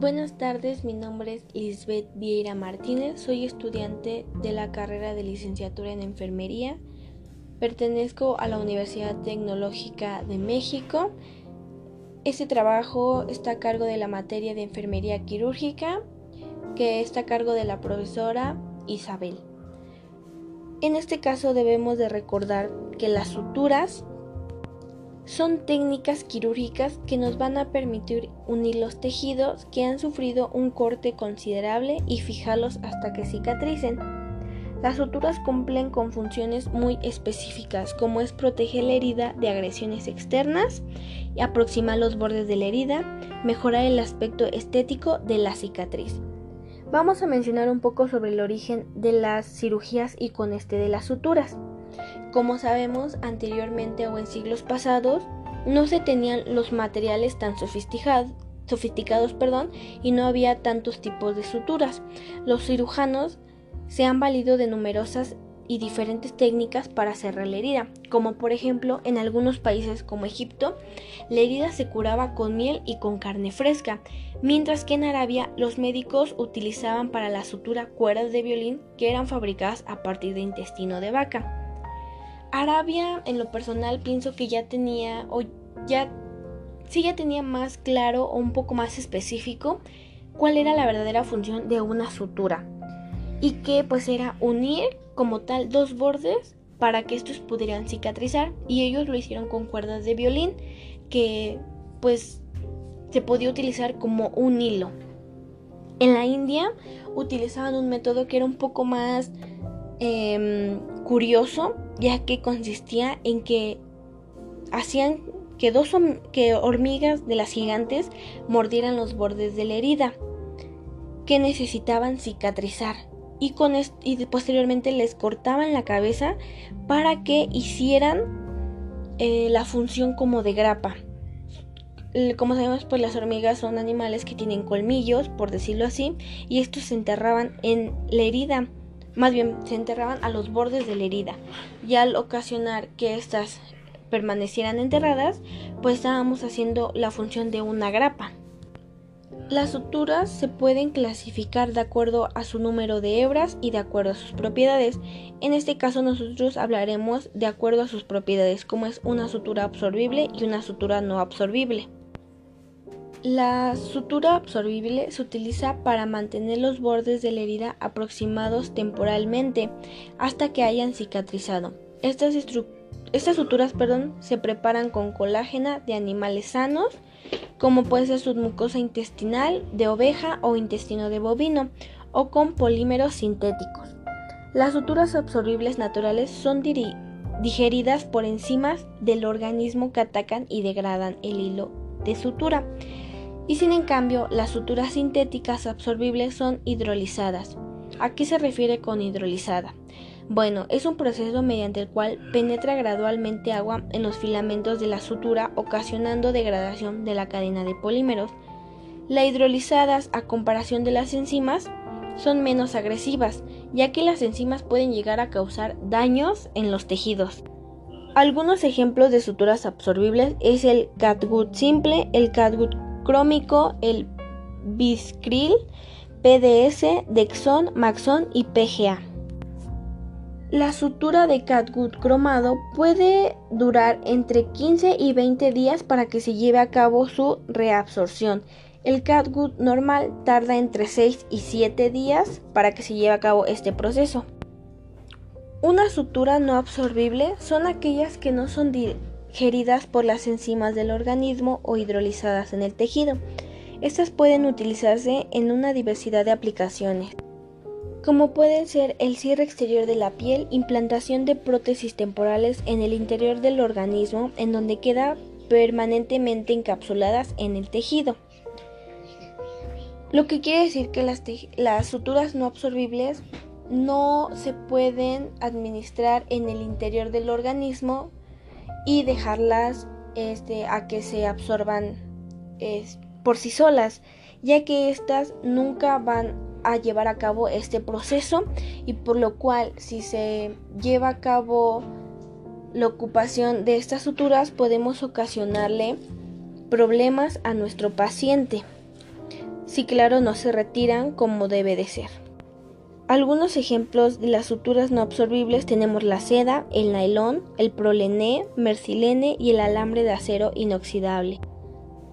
Buenas tardes, mi nombre es Lisbeth Vieira Martínez, soy estudiante de la carrera de licenciatura en enfermería, pertenezco a la Universidad Tecnológica de México. Este trabajo está a cargo de la materia de enfermería quirúrgica, que está a cargo de la profesora Isabel. En este caso debemos de recordar que las suturas son técnicas quirúrgicas que nos van a permitir unir los tejidos que han sufrido un corte considerable y fijarlos hasta que cicatricen. Las suturas cumplen con funciones muy específicas, como es proteger la herida de agresiones externas, aproximar los bordes de la herida, mejorar el aspecto estético de la cicatriz. Vamos a mencionar un poco sobre el origen de las cirugías y con este de las suturas. Como sabemos, anteriormente o en siglos pasados, no se tenían los materiales tan sofisticados, y no había tantos tipos de suturas. Los cirujanos se han valido de numerosas y diferentes técnicas para cerrar la herida, como por ejemplo en algunos países como Egipto, la herida se curaba con miel y con carne fresca, mientras que en Arabia los médicos utilizaban para la sutura cuerdas de violín que eran fabricadas a partir de intestino de vaca. Arabia, en lo personal, pienso que ya tenía, o ya, sí ya tenía más claro o un poco más específico cuál era la verdadera función de una sutura. Y que pues era unir como tal dos bordes para que estos pudieran cicatrizar. Y ellos lo hicieron con cuerdas de violín que pues se podía utilizar como un hilo. En la India utilizaban un método que era un poco más Em, curioso, ya que consistía en que hacían que dos que hormigas de las gigantes mordieran los bordes de la herida, que necesitaban cicatrizar, y, con y posteriormente les cortaban la cabeza para que hicieran eh, la función como de grapa. Como sabemos, pues las hormigas son animales que tienen colmillos, por decirlo así, y estos se enterraban en la herida más bien se enterraban a los bordes de la herida y al ocasionar que éstas permanecieran enterradas, pues estábamos haciendo la función de una grapa. Las suturas se pueden clasificar de acuerdo a su número de hebras y de acuerdo a sus propiedades. En este caso nosotros hablaremos de acuerdo a sus propiedades, como es una sutura absorbible y una sutura no absorbible. La sutura absorbible se utiliza para mantener los bordes de la herida aproximados temporalmente hasta que hayan cicatrizado. Estas, suturas perdón, se preparan con colágena de animales sanos, como puede ser submucosa intestinal de oveja o intestino de bovino, o con polímeros sintéticos. Las suturas absorbibles naturales son digeridas por enzimas del organismo que atacan y degradan el hilo de sutura y sin en cambio las suturas sintéticas absorbibles son hidrolizadas. ¿A qué se refiere con hidrolizada? Bueno, es un proceso mediante el cual penetra gradualmente agua en los filamentos de la sutura ocasionando degradación de la cadena de polímeros. Las hidrolizadas, a comparación de las enzimas, son menos agresivas, ya que las enzimas pueden llegar a causar daños en los tejidos. Algunos ejemplos de suturas absorbibles es el catgut simple, el catgut crómico, el Biscril, PDS, Dexon, Maxon y PGA. La sutura de catgut cromado puede durar entre 15 y 20 días para que se lleve a cabo su reabsorción. El catgut normal tarda entre 6 y 7 días para que se lleve a cabo este proceso. Una sutura no absorbible son aquellas que no son geridas por las enzimas del organismo o hidrolizadas en el tejido. Estas pueden utilizarse en una diversidad de aplicaciones, como pueden ser el cierre exterior de la piel, implantación de prótesis temporales en el interior del organismo, en donde queda permanentemente encapsuladas en el tejido. Lo que quiere decir que las suturas no absorbibles no se pueden administrar en el interior del organismo y dejarlas este, a que se absorban por sí solas, ya que éstas nunca van a llevar a cabo este proceso y por lo cual si se lleva a cabo la ocupación de estas suturas podemos ocasionarle problemas a nuestro paciente. si claro no se retiran como debe de ser. Algunos ejemplos de las suturas no absorbibles tenemos la seda, el nylon, el prolené, mercilene y el alambre de acero inoxidable.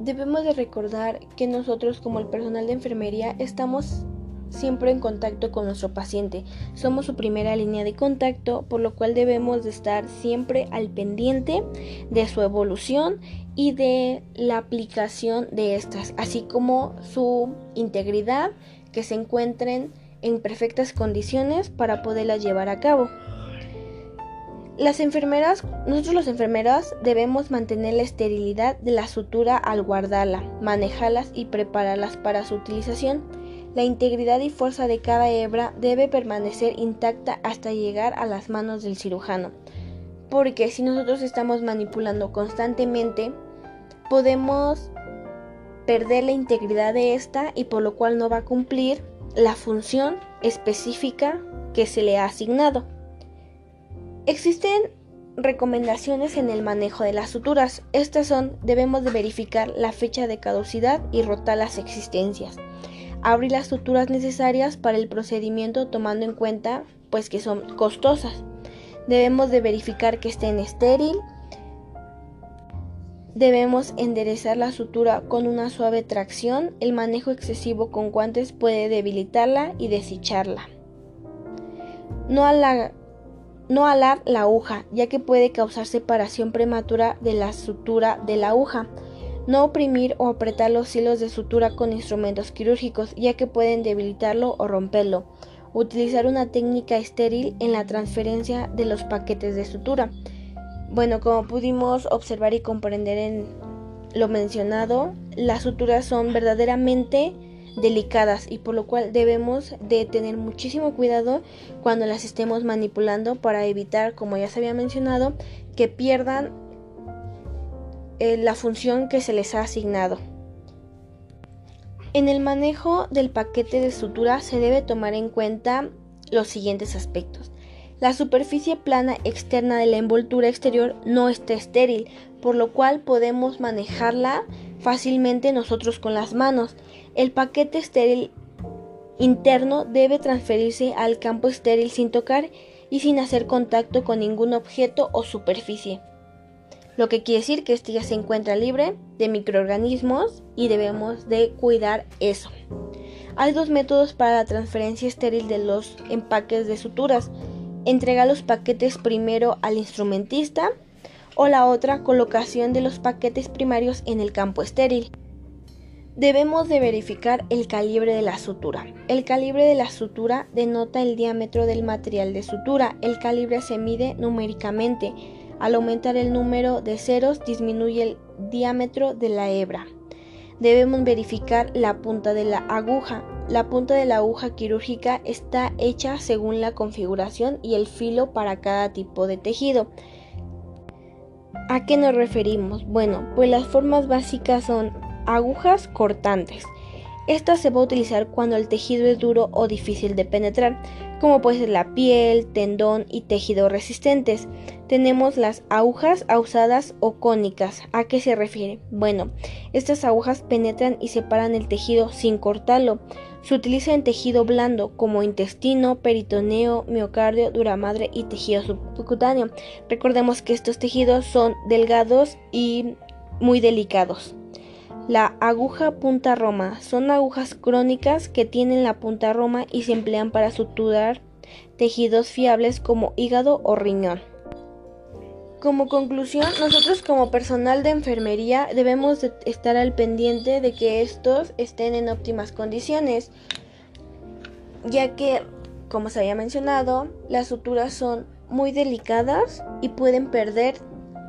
Debemos de recordar que nosotros como el personal de enfermería estamos siempre en contacto con nuestro paciente. Somos su primera línea de contacto, por lo cual debemos de estar siempre al pendiente de su evolución y de la aplicación de estas, así como su integridad, que se encuentren en perfectas condiciones para poderlas llevar a cabo. Las enfermeras, nosotros los enfermeras debemos mantener la esterilidad de la sutura al guardarla, manejarlas y prepararlas para su utilización. La integridad y fuerza de cada hebra debe permanecer intacta hasta llegar a las manos del cirujano, porque si nosotros estamos manipulando constantemente, podemos perder la integridad de esta y por lo cual no va a cumplir la función específica que se le ha asignado. Existen recomendaciones en el manejo de las suturas. Estas son, debemos de verificar la fecha de caducidad y rotar las existencias. Abrir las suturas necesarias para el procedimiento tomando en cuenta pues que son costosas. Debemos de verificar que estén estéril, Debemos enderezar la sutura con una suave tracción. El manejo excesivo con guantes puede debilitarla y desecharla. No, no alar la aguja, ya que puede causar separación prematura de la sutura de la aguja. No oprimir o apretar los hilos de sutura con instrumentos quirúrgicos, ya que pueden debilitarlo o romperlo. Utilizar una técnica estéril en la transferencia de los paquetes de sutura. Bueno, como pudimos observar y comprender en lo mencionado, las suturas son verdaderamente delicadas y por lo cual debemos de tener muchísimo cuidado cuando las estemos manipulando para evitar, como ya se había mencionado, que pierdan eh, la función que se les ha asignado. En el manejo del paquete de sutura se debe tomar en cuenta los siguientes aspectos. La superficie plana externa de la envoltura exterior no está estéril, por lo cual podemos manejarla fácilmente nosotros con las manos. El paquete estéril interno debe transferirse al campo estéril sin tocar y sin hacer contacto con ningún objeto o superficie. Lo que quiere decir que este ya se encuentra libre de microorganismos y debemos de cuidar eso. Hay dos métodos para la transferencia estéril de los empaques de suturas entrega los paquetes primero al instrumentista o la otra colocación de los paquetes primarios en el campo estéril. Debemos de verificar el calibre de la sutura. El calibre de la sutura denota el diámetro del material de sutura. El calibre se mide numéricamente. Al aumentar el número de ceros disminuye el diámetro de la hebra. Debemos verificar la punta de la aguja. La punta de la aguja quirúrgica está hecha según la configuración y el filo para cada tipo de tejido. ¿A qué nos referimos? Bueno, pues las formas básicas son agujas cortantes. Esta se va a utilizar cuando el tejido es duro o difícil de penetrar, como puede ser la piel, tendón y tejido resistentes. Tenemos las agujas ausadas o cónicas. ¿A qué se refiere? Bueno, estas agujas penetran y separan el tejido sin cortarlo. Se utiliza en tejido blando como intestino, peritoneo, miocardio, duramadre y tejido subcutáneo. Recordemos que estos tejidos son delgados y muy delicados. La aguja punta roma son agujas crónicas que tienen la punta roma y se emplean para suturar tejidos fiables como hígado o riñón. Como conclusión, nosotros como personal de enfermería debemos estar al pendiente de que estos estén en óptimas condiciones, ya que, como se había mencionado, las suturas son muy delicadas y pueden perder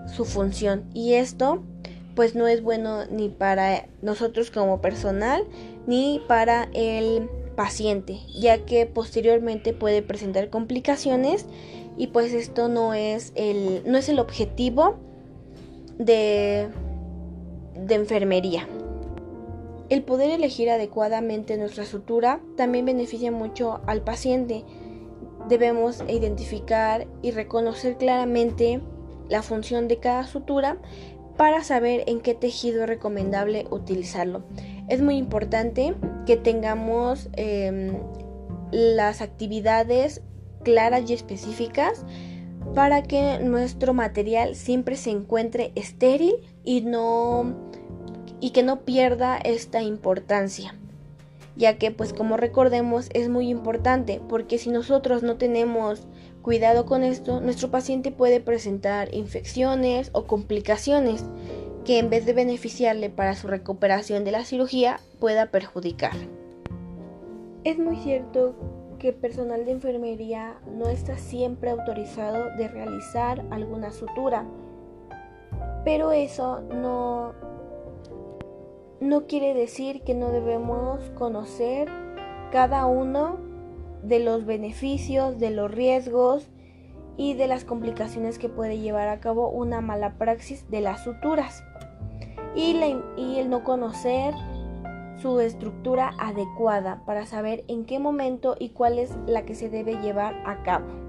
su función y esto pues no es bueno ni para nosotros como personal ni para el paciente, ya que posteriormente puede presentar complicaciones y pues esto no es el, no es el objetivo de, de enfermería. El poder elegir adecuadamente nuestra sutura también beneficia mucho al paciente. Debemos identificar y reconocer claramente la función de cada sutura para saber en qué tejido es recomendable utilizarlo. es muy importante que tengamos em, las actividades claras y específicas para que nuestro material siempre se encuentre estéril y no y que no pierda esta importancia ya que pues como recordemos es muy importante porque si nosotros no tenemos cuidado con esto nuestro paciente puede presentar infecciones o complicaciones que en vez de beneficiarle para su recuperación de la cirugía pueda perjudicar. Es muy cierto que personal de enfermería no está siempre autorizado de realizar alguna sutura, pero eso no, no quiere decir que no debemos conocer cada uno de los beneficios, de los riesgos y de las complicaciones que puede llevar a cabo una mala praxis de las suturas y, y el no conocer su estructura adecuada para saber en qué momento y cuál es la que se debe llevar a cabo.